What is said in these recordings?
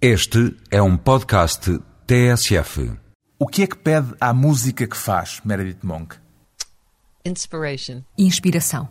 Este é um podcast TSF. O que é que pede à música que faz, Meredith Monk? Inspiration. Inspiração.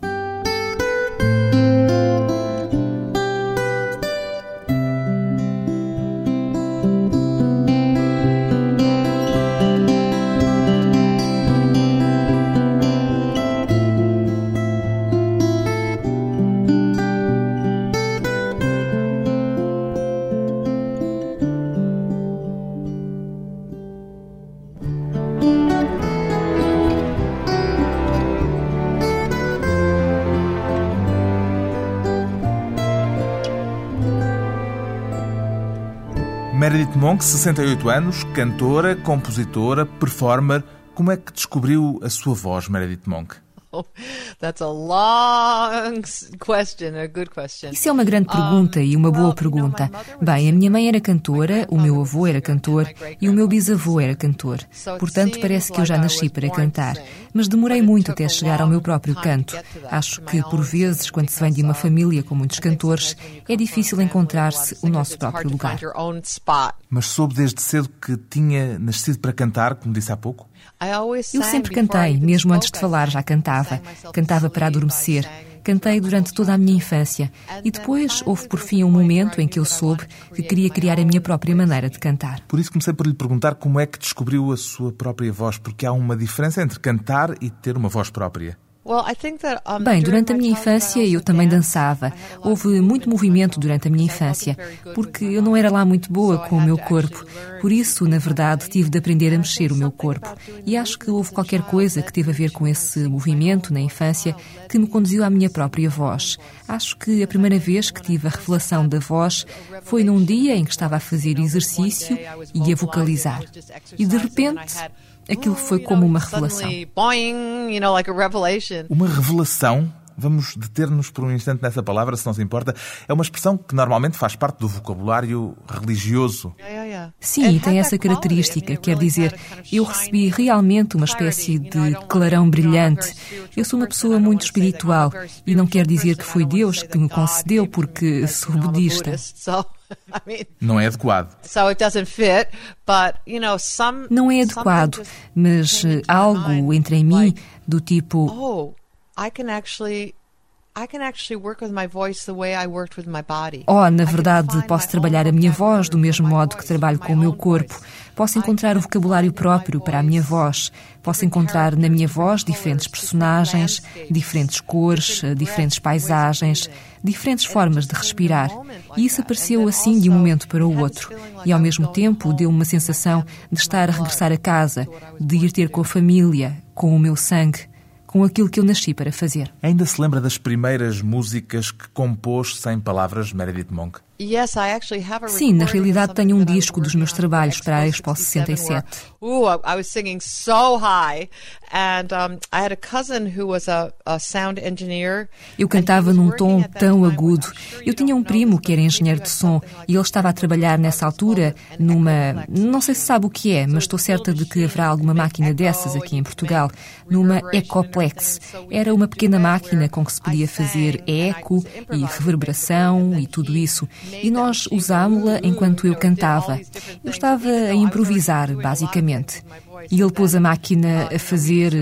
Monk, 68 anos, cantora, compositora, performer. Como é que descobriu a sua voz, Meredith Monk? Oh, that's a long question, a good question. Isso é uma grande pergunta e uma boa pergunta. Bem, a minha mãe era cantora, o meu avô era cantor e o meu bisavô era cantor. Portanto, parece que eu já nasci para cantar. Mas demorei muito até chegar ao meu próprio canto. Acho que, por vezes, quando se vem de uma família com muitos cantores, é difícil encontrar-se o nosso próprio lugar. Mas soube desde cedo que tinha nascido para cantar, como disse há pouco? Eu sempre cantei, mesmo antes de falar já cantava. Cantava para adormecer. Cantei durante toda a minha infância e depois houve por fim um momento em que eu soube que queria criar a minha própria maneira de cantar. Por isso comecei por lhe perguntar como é que descobriu a sua própria voz, porque há uma diferença entre cantar e ter uma voz própria. Bem, durante a minha infância eu também dançava. Houve muito movimento durante a minha infância, porque eu não era lá muito boa com o meu corpo. Por isso, na verdade, tive de aprender a mexer o meu corpo. E acho que houve qualquer coisa que teve a ver com esse movimento na infância que me conduziu à minha própria voz. Acho que a primeira vez que tive a revelação da voz foi num dia em que estava a fazer exercício e a vocalizar. E de repente Aquilo foi como uma revelação. Uma revelação? Vamos deter-nos por um instante nessa palavra, se não se importa. É uma expressão que normalmente faz parte do vocabulário religioso. Sim, tem essa característica. Quer dizer, eu recebi realmente uma espécie de clarão brilhante. Eu sou uma pessoa muito espiritual e não quer dizer que foi Deus que me concedeu, porque sou budista. Não é adequado. Não é adequado, mas algo entra em mim do tipo. Oh, I can actually Oh, na verdade, posso trabalhar a minha voz do mesmo modo que trabalho com o meu corpo. Posso encontrar o vocabulário próprio para a minha voz. Posso encontrar na minha voz diferentes personagens, diferentes cores, diferentes paisagens, diferentes formas de respirar. E isso apareceu assim de um momento para o outro. E ao mesmo tempo deu uma sensação de estar a regressar a casa, de ir ter com a família, com o meu sangue com aquilo que eu nasci para fazer. Ainda se lembra das primeiras músicas que compôs sem palavras, Meredith Monk? Sim, na realidade tenho um disco dos meus trabalhos para a Expo 67. Eu cantava num tom tão agudo. Eu tinha um primo que era engenheiro de som e ele estava a trabalhar nessa altura numa, não sei se sabe o que é, mas estou certa de que haverá alguma máquina dessas aqui em Portugal, numa Ecoplex. Era uma pequena máquina com que se podia fazer eco e reverberação e tudo isso e nós usámo-la enquanto eu cantava. Eu estava a improvisar, basicamente. E ele pôs a máquina a fazer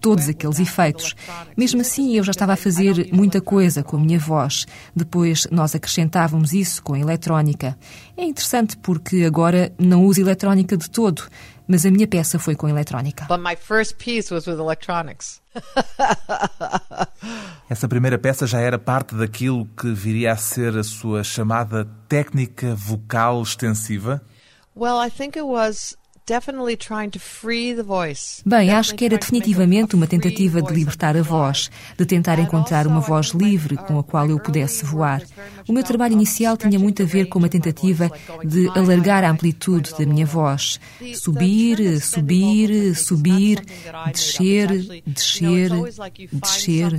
todos aqueles efeitos. Mesmo assim, eu já estava a fazer muita coisa com a minha voz. Depois nós acrescentávamos isso com a eletrónica. É interessante porque agora não uso eletrónica de todo, mas a minha peça foi com eletrónica. But my first piece was with electronics. Essa primeira peça já era parte daquilo que viria a ser a sua chamada técnica vocal extensiva? Well, I think it was Bem, acho que era definitivamente uma tentativa de libertar a voz, de tentar encontrar uma voz livre com a qual eu pudesse voar. O meu trabalho inicial tinha muito a ver com uma tentativa de alargar a amplitude da minha voz. Subir, subir, subir, descer, descer, descer.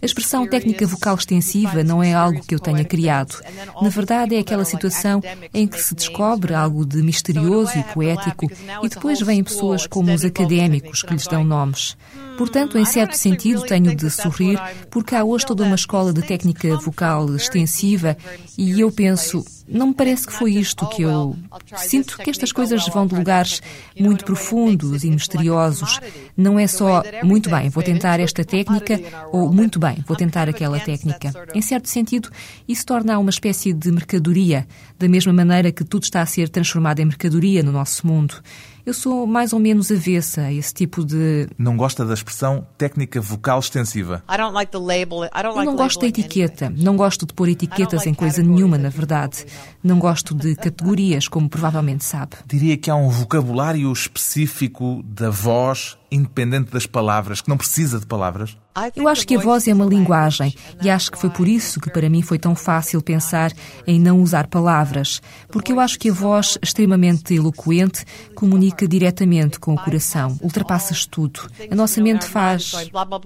A expressão técnica vocal extensiva não é algo que eu tenha criado. Na verdade, é aquela situação em que se descobre algo de misterioso e poético e depois vêm pessoas como os académicos que lhes dão nomes. Portanto, em certo sentido, tenho de sorrir, porque há hoje toda uma escola de técnica vocal extensiva e eu penso, não me parece que foi isto que eu. Sinto que estas coisas vão de lugares muito profundos e misteriosos. Não é só muito bem, vou tentar esta técnica ou muito bem, vou tentar aquela técnica. Em certo sentido, isso torna uma espécie de mercadoria, da mesma maneira que tudo está a ser transformado em mercadoria no nosso mundo. Eu sou mais ou menos avessa a esse tipo de. Não gosta da expressão técnica vocal extensiva. Eu não gosto da etiqueta. Não gosto de pôr etiquetas em coisa nenhuma, na verdade. Não gosto de categorias, como provavelmente sabe. Diria que há um vocabulário específico da voz independente das palavras, que não precisa de palavras? Eu acho que a voz é uma linguagem e acho que foi por isso que para mim foi tão fácil pensar em não usar palavras, porque eu acho que a voz extremamente eloquente comunica diretamente com o coração, ultrapassas tudo. A nossa mente faz blá blá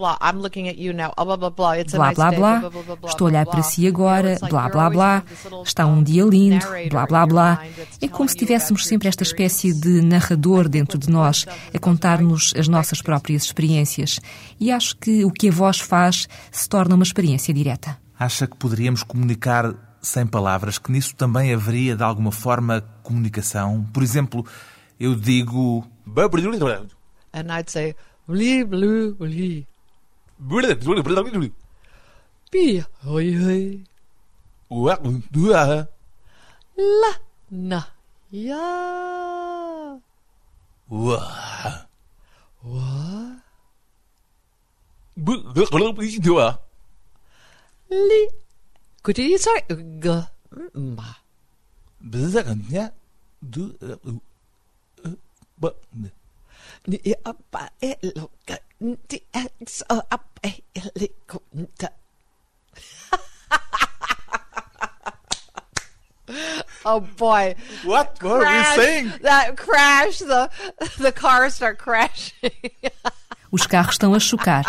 blá, estou a olhar para si agora, blá blá blá, está um dia lindo, blá blá blá. É como se tivéssemos sempre esta espécie de narrador dentro de nós a contar-nos as nossas próprias experiências. E acho que o que a voz faz se torna uma experiência direta. Acha que poderíamos comunicar sem palavras, que nisso também haveria de alguma forma comunicação? Por exemplo, eu digo. And I'd say. La, na, ya. 我不，可能不理解哇。你，可以再跟我吗？不是这样的，都呃不，你一安排了，跟的按照安排来沟通。Oh boy! What? What are we saying? That crash! The the cars start crashing. Os carros estão a chocar.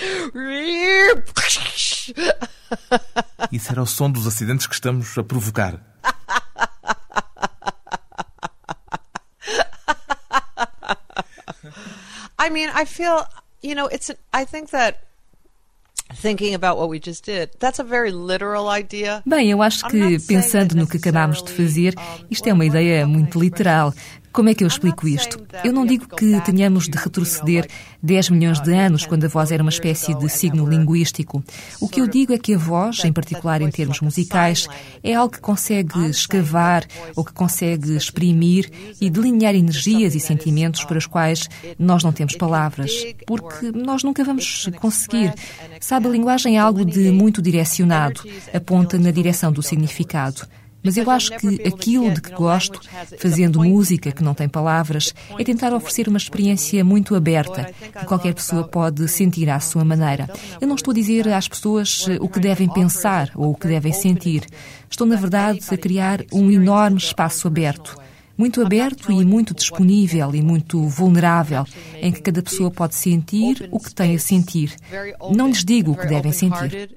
Isso era o som dos acidentes que estamos a provocar. I mean, I feel, you know, it's. I think that Bem, eu acho que pensando no que acabámos de fazer, isto é uma ideia muito literal. Como é que eu explico isto? Eu não digo que tenhamos de retroceder 10 milhões de anos, quando a voz era uma espécie de signo linguístico. O que eu digo é que a voz, em particular em termos musicais, é algo que consegue escavar ou que consegue exprimir e delinear energias e sentimentos para os quais nós não temos palavras, porque nós nunca vamos conseguir. Sabe, a linguagem é algo de muito direcionado, aponta na direção do significado. Mas eu acho que aquilo de que gosto, fazendo música que não tem palavras, é tentar oferecer uma experiência muito aberta, que qualquer pessoa pode sentir à sua maneira. Eu não estou a dizer às pessoas o que devem pensar ou o que devem sentir. Estou, na verdade, a criar um enorme espaço aberto muito aberto e muito disponível e muito vulnerável, em que cada pessoa pode sentir o que tem a sentir. Não lhes digo o que devem sentir.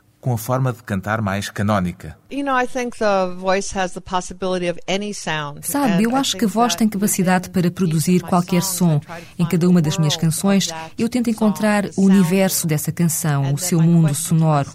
com a forma de cantar mais canónica. Sabe, eu acho que a voz tem capacidade para produzir qualquer som. Em cada uma das minhas canções, eu tento encontrar o universo dessa canção, o seu mundo sonoro.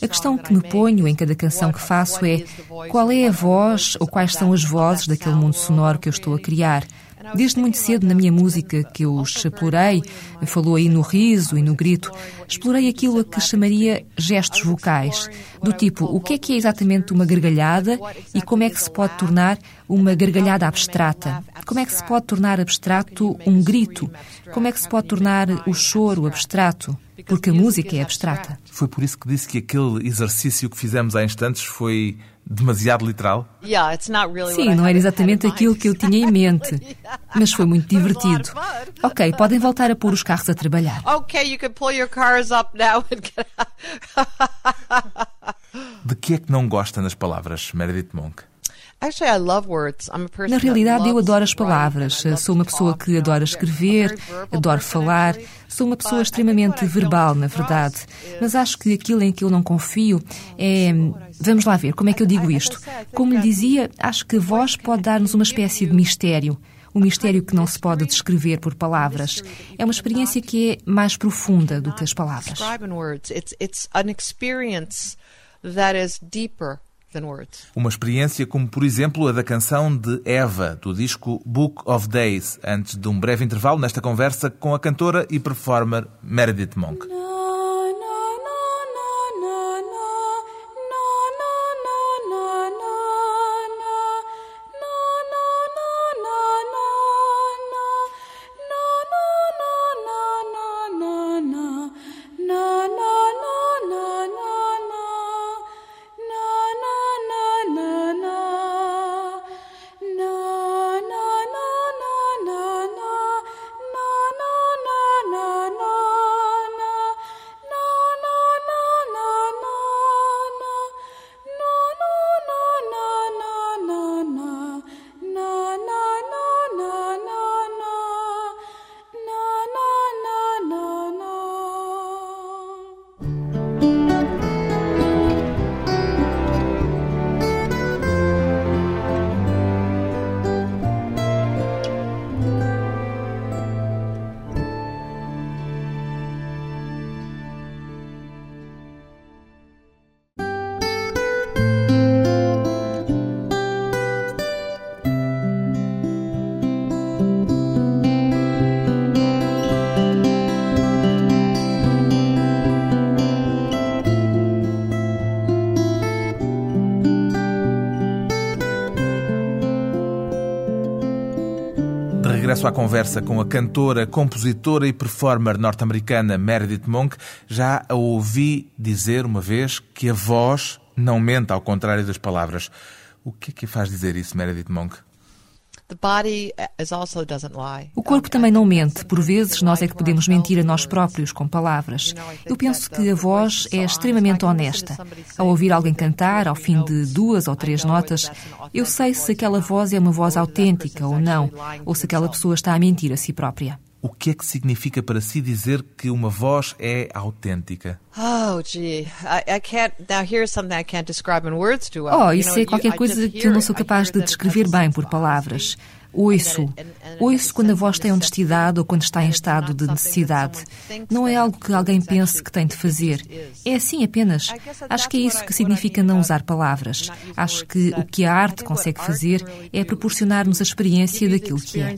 A questão que me ponho em cada canção que faço é qual é a voz ou quais são as vozes daquele mundo sonoro que eu estou a criar. Desde muito cedo na minha música que eu explorei, falou aí no riso e no grito, explorei aquilo a que chamaria gestos vocais, do tipo o que é que é exatamente uma gargalhada e como é que se pode tornar uma gargalhada abstrata, como é que se pode tornar abstrato um grito, como é que se pode tornar o choro abstrato, porque a música é abstrata. Foi por isso que disse que aquele exercício que fizemos há instantes foi demasiado literal? Sim, não era exatamente aquilo que eu tinha em mente, mas foi muito divertido. Ok, podem voltar a pôr os carros a trabalhar. Ok, you can pull your cars up now and get De que é que não gosta nas palavras, Meredith Monk? Na realidade, eu adoro as palavras. Sou uma pessoa que adora escrever, adoro falar. Sou uma pessoa extremamente verbal, na verdade. Mas acho que aquilo em que eu não confio é. Vamos lá ver, como é que eu digo isto? Como lhe dizia, acho que a voz pode dar-nos uma espécie de mistério. Um mistério que não se pode descrever por palavras. É uma experiência que é mais profunda do que as palavras. Uma experiência como, por exemplo, a da canção de Eva, do disco Book of Days, antes de um breve intervalo nesta conversa com a cantora e performer Meredith Monk. Regresso à conversa com a cantora, compositora e performer norte-americana Meredith Monk, já a ouvi dizer uma vez que a voz não mente ao contrário das palavras. O que é que faz dizer isso, Meredith Monk? O corpo também não mente. Por vezes, nós é que podemos mentir a nós próprios com palavras. Eu penso que a voz é extremamente honesta. Ao ouvir alguém cantar, ao fim de duas ou três notas, eu sei se aquela voz é uma voz autêntica ou não, ou se aquela pessoa está a mentir a si própria. O que é que significa para si dizer que uma voz é autêntica? Oh, gee, I, I can't. Now here's something I can't describe in words too well. Oh, isso é qualquer coisa que eu não sou capaz de descrever bem por palavras. Ouço. Ouço quando a voz tem honestidade ou quando está em estado de necessidade. Não é algo que alguém pense que tem de fazer. É assim apenas. Acho que é isso que significa não usar palavras. Acho que o que a arte consegue fazer é proporcionar-nos a experiência daquilo que é.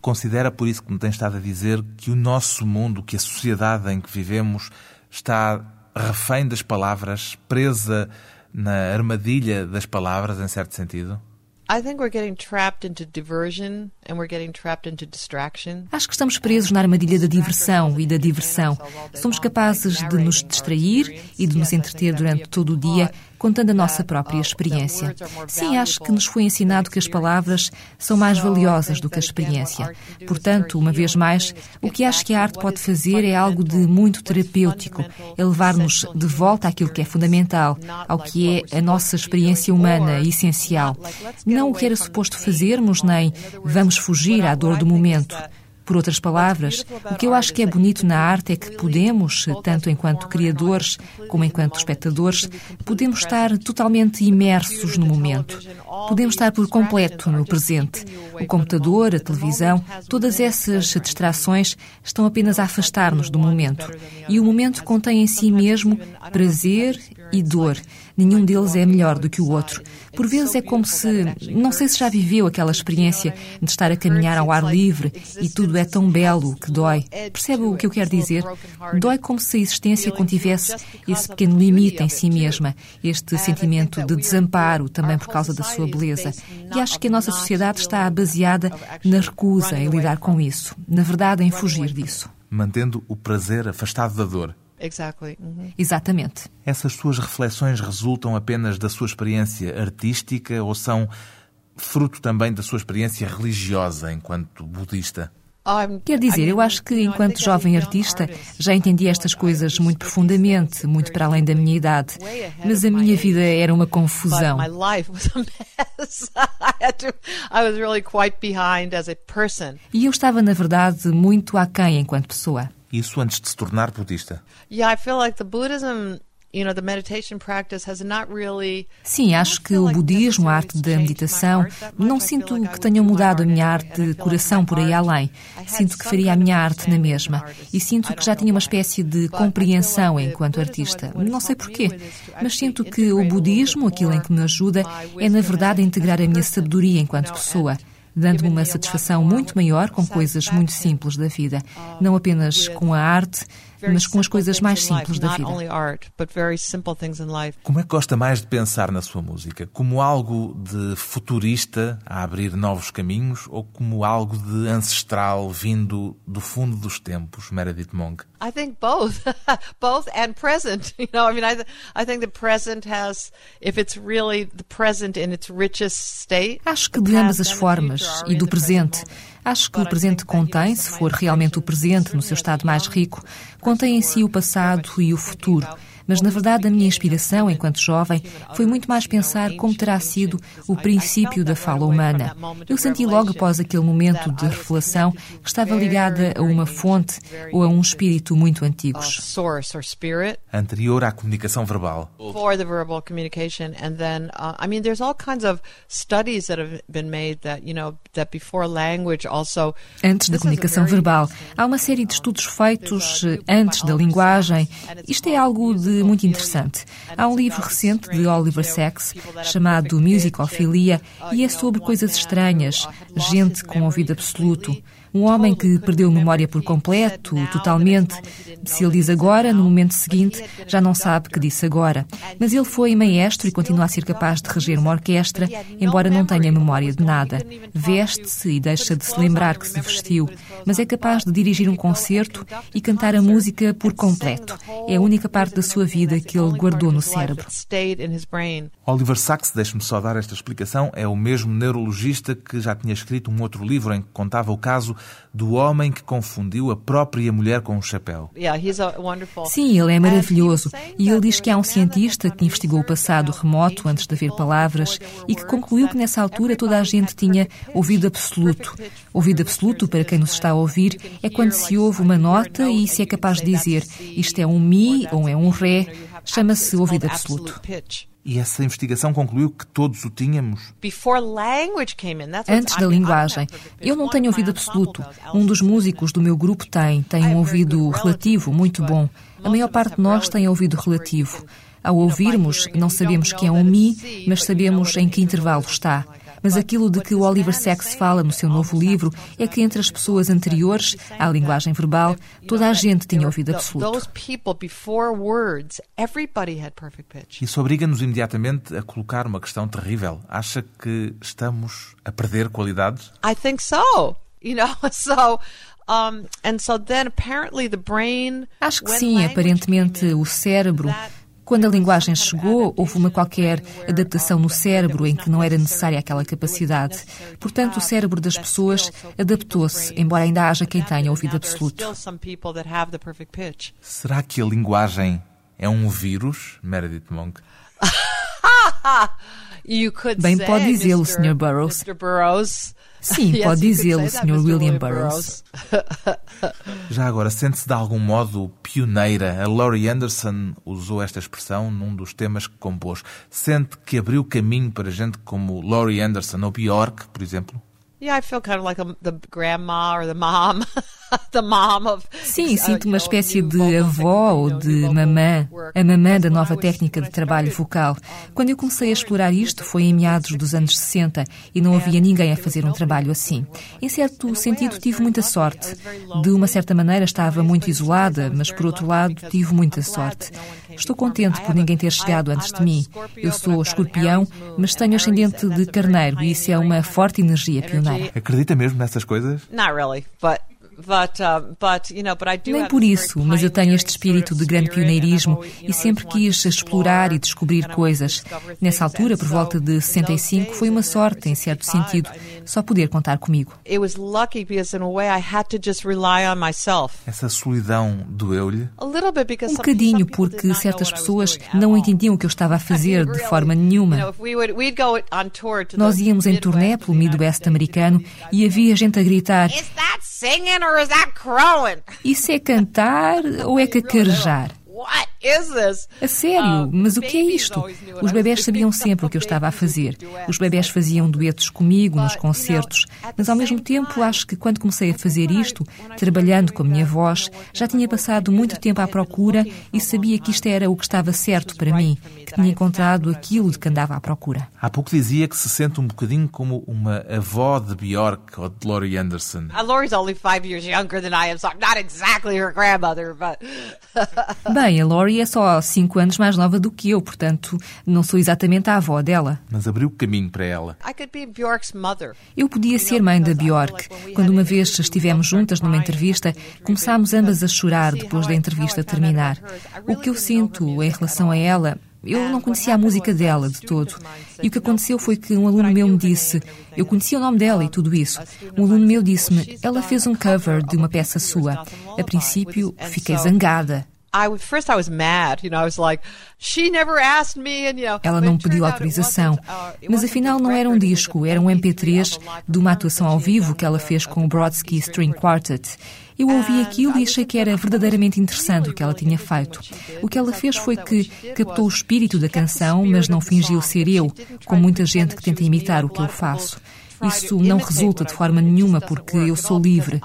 Considera, por isso que me tem estado a dizer, que o nosso mundo, que a sociedade em que vivemos, está refém das palavras, presa na armadilha das palavras, em certo sentido? Acho que estamos presos na armadilha da diversão e da diversão. Somos capazes de nos distrair e de nos entreter durante todo o dia contando a nossa própria experiência. Sim, acho que nos foi ensinado que as palavras são mais valiosas do que a experiência. Portanto, uma vez mais, o que acho que a arte pode fazer é algo de muito terapêutico, é levar-nos de volta àquilo que é fundamental, ao que é a nossa experiência humana essencial. Não o que era suposto fazermos, nem vamos fugir à dor do momento. Por outras palavras, o que eu acho que é bonito na arte é que podemos, tanto enquanto criadores como enquanto espectadores, podemos estar totalmente imersos no momento. Podemos estar por completo no presente. O computador, a televisão, todas essas distrações estão apenas a afastar-nos do momento. E o momento contém em si mesmo prazer e dor. Nenhum deles é melhor do que o outro. Por vezes é como se, não sei se já viveu aquela experiência de estar a caminhar ao ar livre e tudo é tão belo que dói. Percebe o que eu quero dizer? Dói como se a existência contivesse esse pequeno limite em si mesma, este sentimento de desamparo também por causa da sua beleza. E acho que a nossa sociedade está baseada na recusa em lidar com isso, na verdade, em fugir disso. Mantendo o prazer afastado da dor. Exactly. Uhum. Exatamente. Essas suas reflexões resultam apenas da sua experiência artística ou são fruto também da sua experiência religiosa enquanto budista? Quer dizer, eu acho que enquanto jovem artista já entendi estas coisas muito profundamente, muito para além da minha idade. Mas a minha vida era uma confusão. E eu estava, na verdade, muito aquém enquanto pessoa. Isso antes de se tornar budista. Yeah, I feel like the Buddhism Sim, acho que o budismo, a arte da meditação, não sinto que tenham mudado a minha arte de coração por aí além. Sinto que faria a minha arte na mesma. E sinto que já tinha uma espécie de compreensão enquanto artista. Não sei porquê, mas sinto que o budismo, aquilo em que me ajuda, é na verdade integrar a minha sabedoria enquanto pessoa dando-me uma satisfação muito maior com coisas muito simples da vida, não apenas com a arte, mas com as coisas mais simples da vida. Como é que gosta mais de pensar na sua música? Como algo de futurista a abrir novos caminhos ou como algo de ancestral vindo do fundo dos tempos, Meredith Monk? I think both, both and present. You know, I mean, I, th I think the present has, if it's really the present in its richest state. Acho que de ambas as formas e do presente. Acho que o presente contém, se for realmente o presente no seu estado mais rico, contém em si o passado e o futuro. Mas, na verdade, a minha inspiração, enquanto jovem, foi muito mais pensar como terá sido o princípio da fala humana. Eu senti logo após aquele momento de revelação que estava ligada a uma fonte ou a um espírito muito antigos. Anterior à comunicação verbal. For the verbal communication, and then, uh, I mean, there's all kinds of studies that have been made that, you know, that before language also. Antes da comunicação verbal, há uma série de estudos feitos eh, antes da linguagem. Isto é algo de muito interessante. Há um livro recente de Oliver Sacks chamado Musicophilia e é sobre coisas estranhas, gente com ouvido absoluto. Um homem que perdeu a memória por completo, totalmente. Se ele diz agora, no momento seguinte, já não sabe que disse agora. Mas ele foi maestro e continua a ser capaz de reger uma orquestra, embora não tenha memória de nada. Veste-se e deixa de se lembrar que se vestiu, mas é capaz de dirigir um concerto e cantar a música por completo. É a única parte da sua vida que ele guardou no cérebro. Oliver Sacks, deixe-me só dar esta explicação, é o mesmo neurologista que já tinha escrito um outro livro em que contava o caso do homem que confundiu a própria mulher com um chapéu. Sim, ele é maravilhoso. E ele diz que há um cientista que investigou o passado remoto antes de haver palavras e que concluiu que nessa altura toda a gente tinha ouvido absoluto. Ouvido absoluto, para quem nos está a ouvir, é quando se ouve uma nota e se é capaz de dizer isto é um mi ou é um ré, chama-se ouvido absoluto. E essa investigação concluiu que todos o tínhamos? Antes da linguagem. Eu não tenho ouvido absoluto. Um dos músicos do meu grupo tem. Tem um ouvido relativo muito bom. A maior parte de nós tem ouvido relativo. Ao ouvirmos, não sabemos que é um Mi, mas sabemos em que intervalo está. Mas aquilo de que o Oliver Sacks fala no seu novo livro é que entre as pessoas anteriores à linguagem verbal, toda a gente tinha ouvido absoluto. Isso obriga-nos imediatamente a colocar uma questão terrível. Acha que estamos a perder qualidades? I think so. You know, so um, and so then apparently the brain Acho que sim, aparentemente o cérebro quando a linguagem chegou, houve uma qualquer adaptação no cérebro em que não era necessária aquela capacidade. Portanto, o cérebro das pessoas adaptou-se, embora ainda haja quem tenha ouvido absoluto. Será que a linguagem é um vírus, Meredith Monk? Bem pode dizê-lo, Sr. Burroughs. Sim, pode dizê-lo, Sr. William Burroughs. Já agora, sente-se de algum modo pioneira? A Laurie Anderson usou esta expressão num dos temas que compôs. Sente que abriu caminho para gente como Laurie Anderson ou Bjork, por exemplo? Yeah, I feel kind of like a, the grandma or the mom. the mom of, Sim, sinto uma espécie de avó ou de mamã, a mamã da nova técnica de trabalho vocal. Quando eu comecei a explorar isto foi em meados dos anos 60 e não havia ninguém a fazer um trabalho assim. Em certo sentido, tive muita sorte. De uma certa maneira, estava muito isolada, mas por outro lado, tive muita sorte. Estou contente por ninguém ter chegado antes de mim. Eu sou escorpião, mas tenho ascendente de carneiro e isso é uma forte energia pioneira. Acredita mesmo nessas coisas? Not really, but Nem por isso, mas eu tenho este espírito de grande pioneirismo e sempre quis explorar e descobrir coisas. Nessa altura, por volta de 65, foi uma sorte, em certo sentido, só poder contar comigo. Essa solidão doeu-lhe? Um bocadinho, porque certas pessoas não entendiam o que eu estava a fazer de forma nenhuma. Nós íamos em turnê pelo Midwest americano e havia gente a gritar: Isso é cantar ou é cacarejar? A sério, mas o que é isto? Os bebés sabiam sempre o que eu estava a fazer. Os bebés faziam duetos comigo nos concertos, mas ao mesmo tempo acho que quando comecei a fazer isto, trabalhando com a minha voz, já tinha passado muito tempo à procura e sabia que isto era o que estava certo para mim, que tinha encontrado aquilo de que andava à procura. Há pouco dizia que se sente um bocadinho como uma avó de Bjork ou de Laurie Anderson. Laurie's only five years younger than I am, so I'm not exactly her grandmother, but... Bem, a Laurie é só cinco anos mais nova do que eu, portanto, não sou exatamente a avó dela. Mas abriu caminho para ela. Eu podia ser mãe da Bjork. Quando uma vez estivemos juntas numa entrevista, começámos ambas a chorar depois da entrevista terminar. O que eu sinto em relação a ela eu não conhecia a música dela de todo. E o que aconteceu foi que um aluno meu me disse, eu conhecia o nome dela e tudo isso. Um aluno meu disse-me, ela fez um cover de uma peça sua. A princípio, fiquei zangada. Ela não pediu autorização, mas afinal não era um disco, era um MP3 de uma atuação ao vivo que ela fez com o Brodsky String Quartet. Eu ouvi aquilo e achei que era verdadeiramente interessante o que ela tinha feito. O que ela fez foi que captou o espírito da canção, mas não fingiu ser eu, como muita gente que tenta imitar o que eu faço. Isso não resulta de forma nenhuma porque eu sou livre.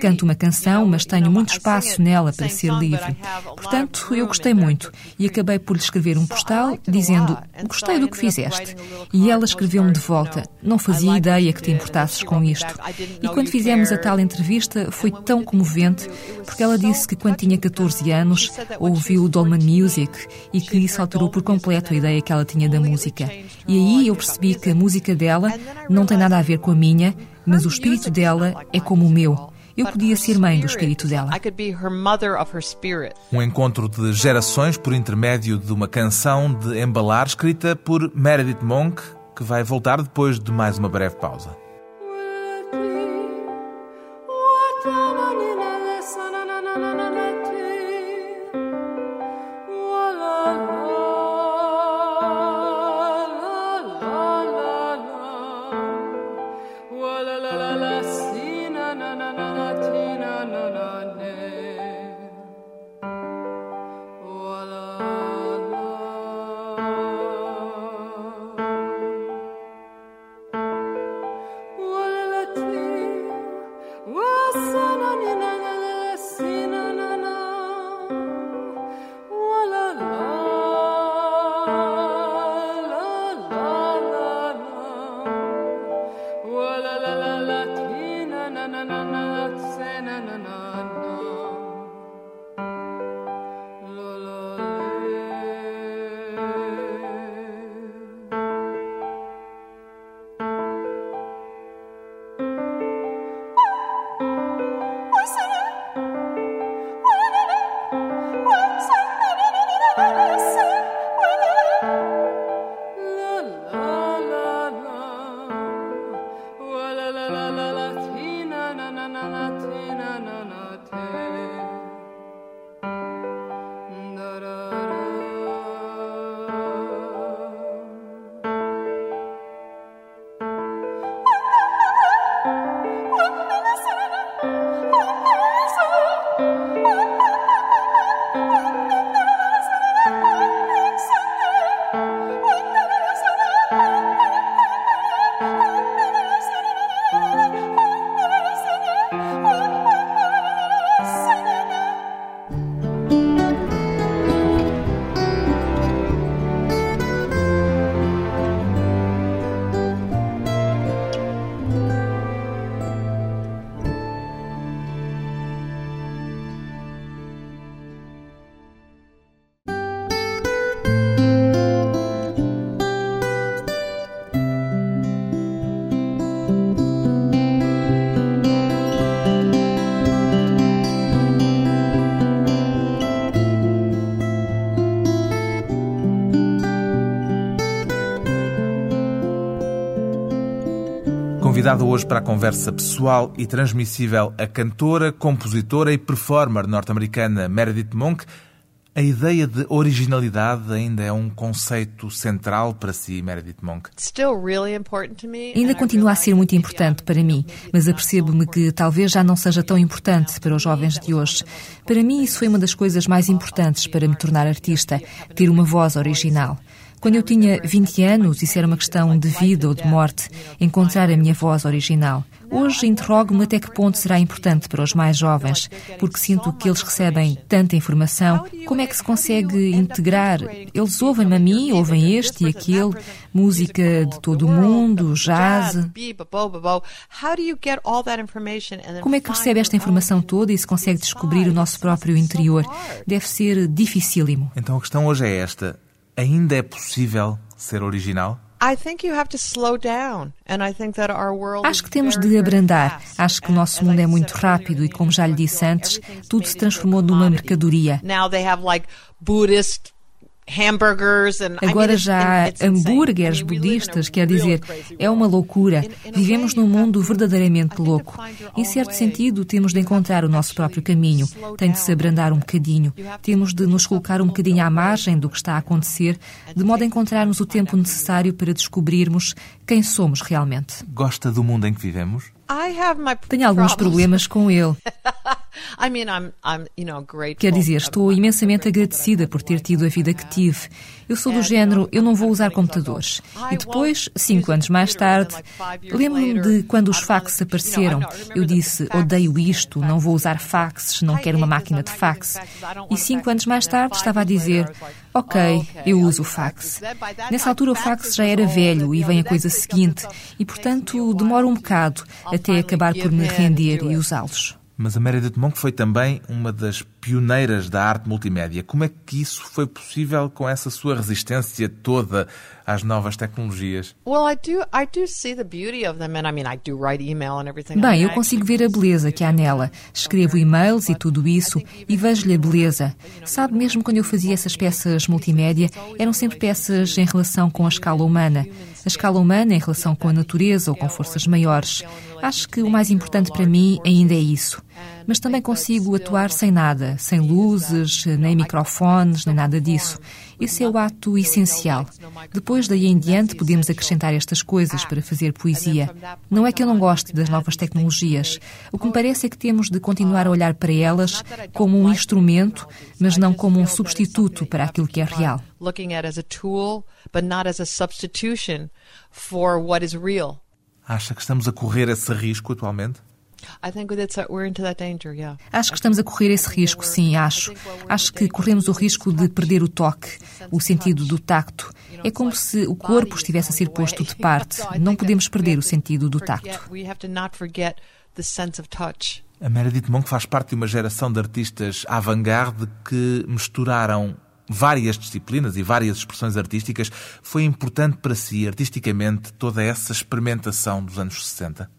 Canto uma canção, mas tenho muito espaço nela para ser livre. Portanto, eu gostei muito e acabei por lhe escrever um postal dizendo: Gostei do que fizeste. E ela escreveu-me de volta: Não fazia ideia que te importasses com isto. E quando fizemos a tal entrevista foi tão comovente porque ela disse que quando tinha 14 anos ouviu o Dolman Music e que isso alterou por completo a ideia que ela tinha da música. E aí eu percebi que a música dela não tem nada a ver com a minha, mas o espírito dela é como o meu. Eu podia ser mãe do espírito dela. Um encontro de gerações por intermédio de uma canção de embalar escrita por Meredith Monk, que vai voltar depois de mais uma breve pausa. Convidada hoje para a conversa pessoal e transmissível a cantora, compositora e performer norte-americana Meredith Monk. A ideia de originalidade ainda é um conceito central para si, Meredith Monk? Ainda continua a ser muito importante para mim, mas apercebo-me que talvez já não seja tão importante para os jovens de hoje. Para mim, isso foi uma das coisas mais importantes para me tornar artista, ter uma voz original. Quando eu tinha 20 anos, isso era uma questão de vida ou de morte, encontrar a minha voz original. Hoje interrogo-me até que ponto será importante para os mais jovens, porque sinto que eles recebem tanta informação. Como é que se consegue integrar? Eles ouvem-me a mim, ouvem este e aquele, música de todo o mundo, jazz. Como é que recebe esta informação toda e se consegue descobrir o nosso próprio interior? Deve ser dificílimo. Então a questão hoje é esta ainda é possível ser original? Acho que temos de abrandar. Acho que o nosso mundo é muito rápido e, como já lhe disse antes, tudo se transformou numa mercadoria. Agora já há hambúrgueres budistas, quer dizer, é uma loucura. Vivemos num mundo verdadeiramente louco. Em certo sentido, temos de encontrar o nosso próprio caminho. Tem de se abrandar um bocadinho. Temos de nos colocar um bocadinho à margem do que está a acontecer, de modo a encontrarmos o tempo necessário para descobrirmos quem somos realmente. Gosta do mundo em que vivemos? Tenho alguns problemas com ele. Quer dizer, estou imensamente agradecida por ter tido a vida que tive. Eu sou do género, eu não vou usar computadores. E depois, cinco anos mais tarde, lembro-me de quando os faxes apareceram. Eu disse, odeio isto, não vou usar faxes, não quero uma máquina de fax. E cinco anos mais tarde estava a dizer, ok, eu uso o fax. Nessa altura o fax já era velho e vem a coisa seguinte, e portanto demora um bocado até acabar por me render e usá-los. Mas a Meredith Monk foi também uma das pioneiras da arte multimédia. Como é que isso foi possível com essa sua resistência toda às novas tecnologias? Bem, eu consigo ver a beleza que há nela. Escrevo e-mails e tudo isso e vejo-lhe a beleza. Sabe, mesmo quando eu fazia essas peças multimédia, eram sempre peças em relação com a escala humana. A escala humana em relação com a natureza ou com forças maiores. Acho que o mais importante para mim ainda é isso. Mas também consigo atuar sem nada, sem luzes, nem microfones, nem nada disso. Esse é o ato essencial. Depois daí em diante podemos acrescentar estas coisas para fazer poesia. Não é que eu não goste das novas tecnologias. O que me parece é que temos de continuar a olhar para elas como um instrumento, mas não como um substituto para aquilo que é real. Acha que estamos a correr esse risco atualmente? Acho que estamos a correr esse risco, sim, acho. Acho que corremos o risco de perder o toque, o sentido do tacto. É como se o corpo estivesse a ser posto de parte. Não podemos perder o sentido do tacto. A Meredith Monk faz parte de uma geração de artistas avant-garde que misturaram várias disciplinas e várias expressões artísticas. Foi importante para si, artisticamente, toda essa experimentação dos anos 60?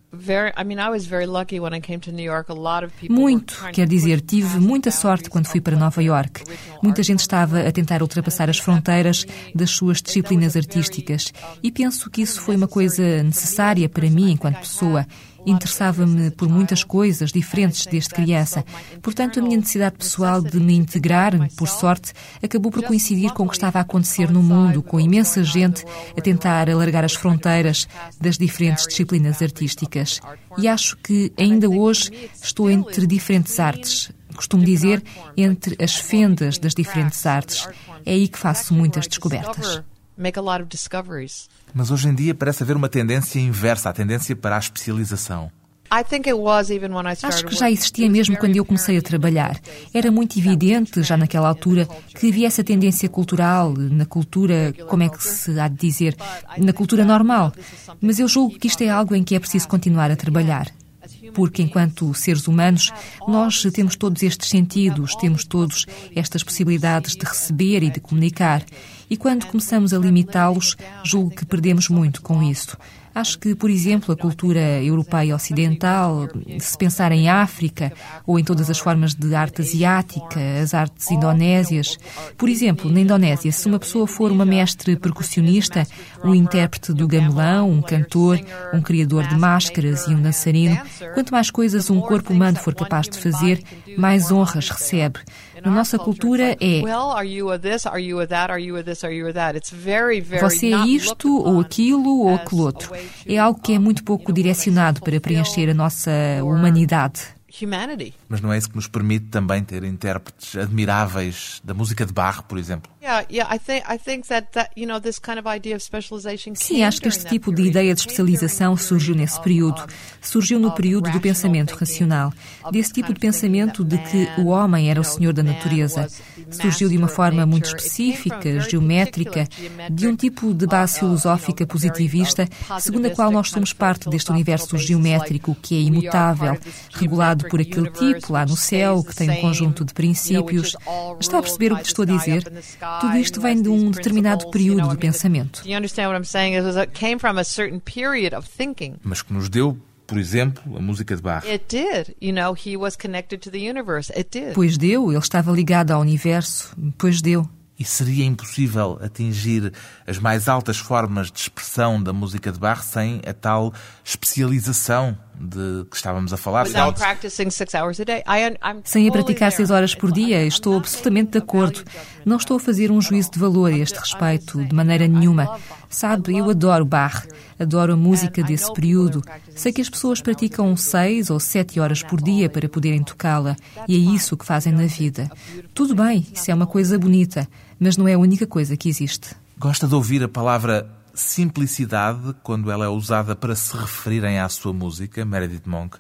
Muito, quer dizer, tive muita sorte quando fui para Nova York. Muita gente estava a tentar ultrapassar as fronteiras das suas disciplinas artísticas. E penso que isso foi uma coisa necessária para mim enquanto pessoa Interessava-me por muitas coisas diferentes desde criança. Portanto, a minha necessidade pessoal de me integrar, por sorte, acabou por coincidir com o que estava a acontecer no mundo, com imensa gente a tentar alargar as fronteiras das diferentes disciplinas artísticas. E acho que ainda hoje estou entre diferentes artes. Costumo dizer entre as fendas das diferentes artes. É aí que faço muitas descobertas make a lot of discoveries. Mas hoje em dia parece haver uma tendência inversa, a tendência para a especialização. Acho que já existia mesmo quando eu comecei a trabalhar. Era muito evidente, já naquela altura, que havia essa tendência cultural, na cultura, como é que se há de dizer, na cultura normal. Mas eu julgo que isto é algo em que é preciso continuar a trabalhar porque enquanto seres humanos nós temos todos estes sentidos, temos todos estas possibilidades de receber e de comunicar. E quando começamos a limitá-los, julgo que perdemos muito com isso. Acho que, por exemplo, a cultura europeia ocidental, se pensar em África ou em todas as formas de arte asiática, as artes indonésias. Por exemplo, na Indonésia, se uma pessoa for uma mestre percussionista, um intérprete do gamelão, um cantor, um criador de máscaras e um dançarino, quanto mais coisas um corpo humano for capaz de fazer, mais honras recebe. Na nossa cultura é você é isto ou aquilo ou aquele outro. É algo que é muito pouco direcionado para preencher a nossa humanidade. Mas não é isso que nos permite também ter intérpretes admiráveis da música de Bach, por exemplo? Sim, acho que este tipo de ideia de especialização surgiu nesse período. Surgiu no período do pensamento racional. Desse tipo de pensamento de que o homem era o senhor da natureza. Surgiu de uma forma muito específica, geométrica, de um tipo de base filosófica positivista, segundo a qual nós somos parte deste universo geométrico que é imutável, regulado por aquele tipo lá no céu, que tem um conjunto de princípios. Está a perceber o que estou a dizer? Tudo isto vem de um determinado período de pensamento. Mas que nos deu por exemplo, a música de Bach. Pois deu, ele estava ligado ao universo, pois deu. E seria impossível atingir as mais altas formas de expressão da música de Bach sem a tal especialização de que estávamos a falar. Sem a praticar seis horas por dia, estou absolutamente de acordo. Não estou a fazer um juízo de valor a este respeito, de maneira nenhuma. Sabe, eu adoro Bach, adoro a música desse período. Sei que as pessoas praticam seis ou sete horas por dia para poderem tocá-la, e é isso que fazem na vida. Tudo bem, isso é uma coisa bonita mas não é a única coisa que existe. Gosta de ouvir a palavra simplicidade quando ela é usada para se referirem à sua música, Meredith Monk?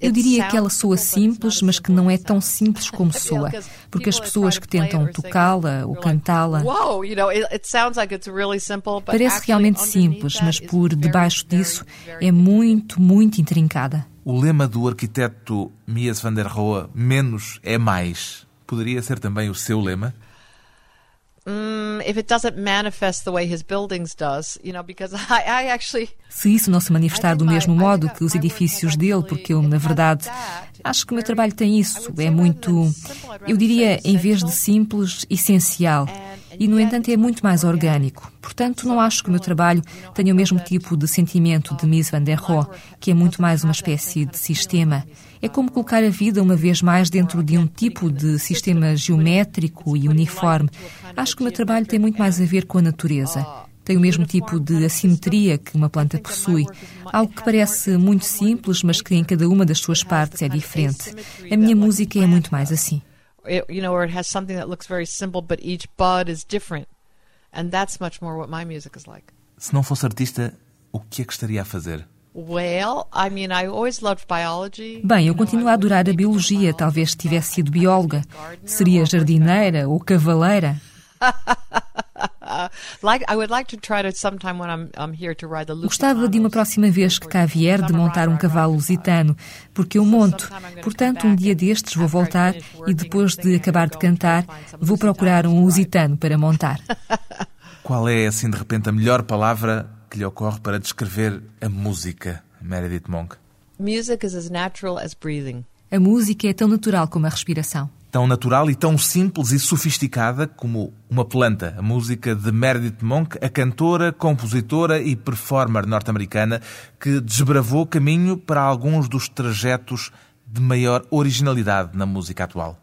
Eu diria que ela soa simples, mas que não é tão simples como soa, porque as pessoas que tentam tocá-la ou cantá-la parece realmente simples, mas por debaixo disso é muito, muito intrincada. O lema do arquiteto Mies van der Rohe, menos é mais, poderia ser também o seu lema? Se isso não se manifestar do mesmo modo que os edifícios dele, porque eu, na verdade, acho que o meu trabalho tem isso. É muito, eu diria, em vez de simples, essencial e, no entanto, é muito mais orgânico. Portanto, não acho que o meu trabalho tenha o mesmo tipo de sentimento de Mies van der Rohe, que é muito mais uma espécie de sistema. É como colocar a vida uma vez mais dentro de um tipo de sistema geométrico e uniforme. Acho que o meu trabalho tem muito mais a ver com a natureza. Tem o mesmo tipo de assimetria que uma planta possui. Algo que parece muito simples, mas que em cada uma das suas partes é diferente. A minha música é muito mais assim you know, or it has something that looks very simple, but each bud is different. And that's much more what my music is like. Se não fosse artista, o que é que estaria a fazer? Well, I mean, I always loved biology. Bem, eu continuo a adorar a biologia. Talvez tivesse sido bióloga. Seria jardineira ou cavaleira. Gostava de uma próxima vez que cá vier de montar um cavalo lusitano, porque eu monto. Portanto, um dia destes vou voltar e depois de acabar de cantar, vou procurar um lusitano para montar. Qual é, assim, de repente, a melhor palavra que lhe ocorre para descrever a música, Meredith Monk? Music is as natural as breathing. A música é tão natural como a respiração tão natural e tão simples e sofisticada como uma planta. A música de Meredith Monk, a cantora, compositora e performer norte-americana que desbravou caminho para alguns dos trajetos de maior originalidade na música atual.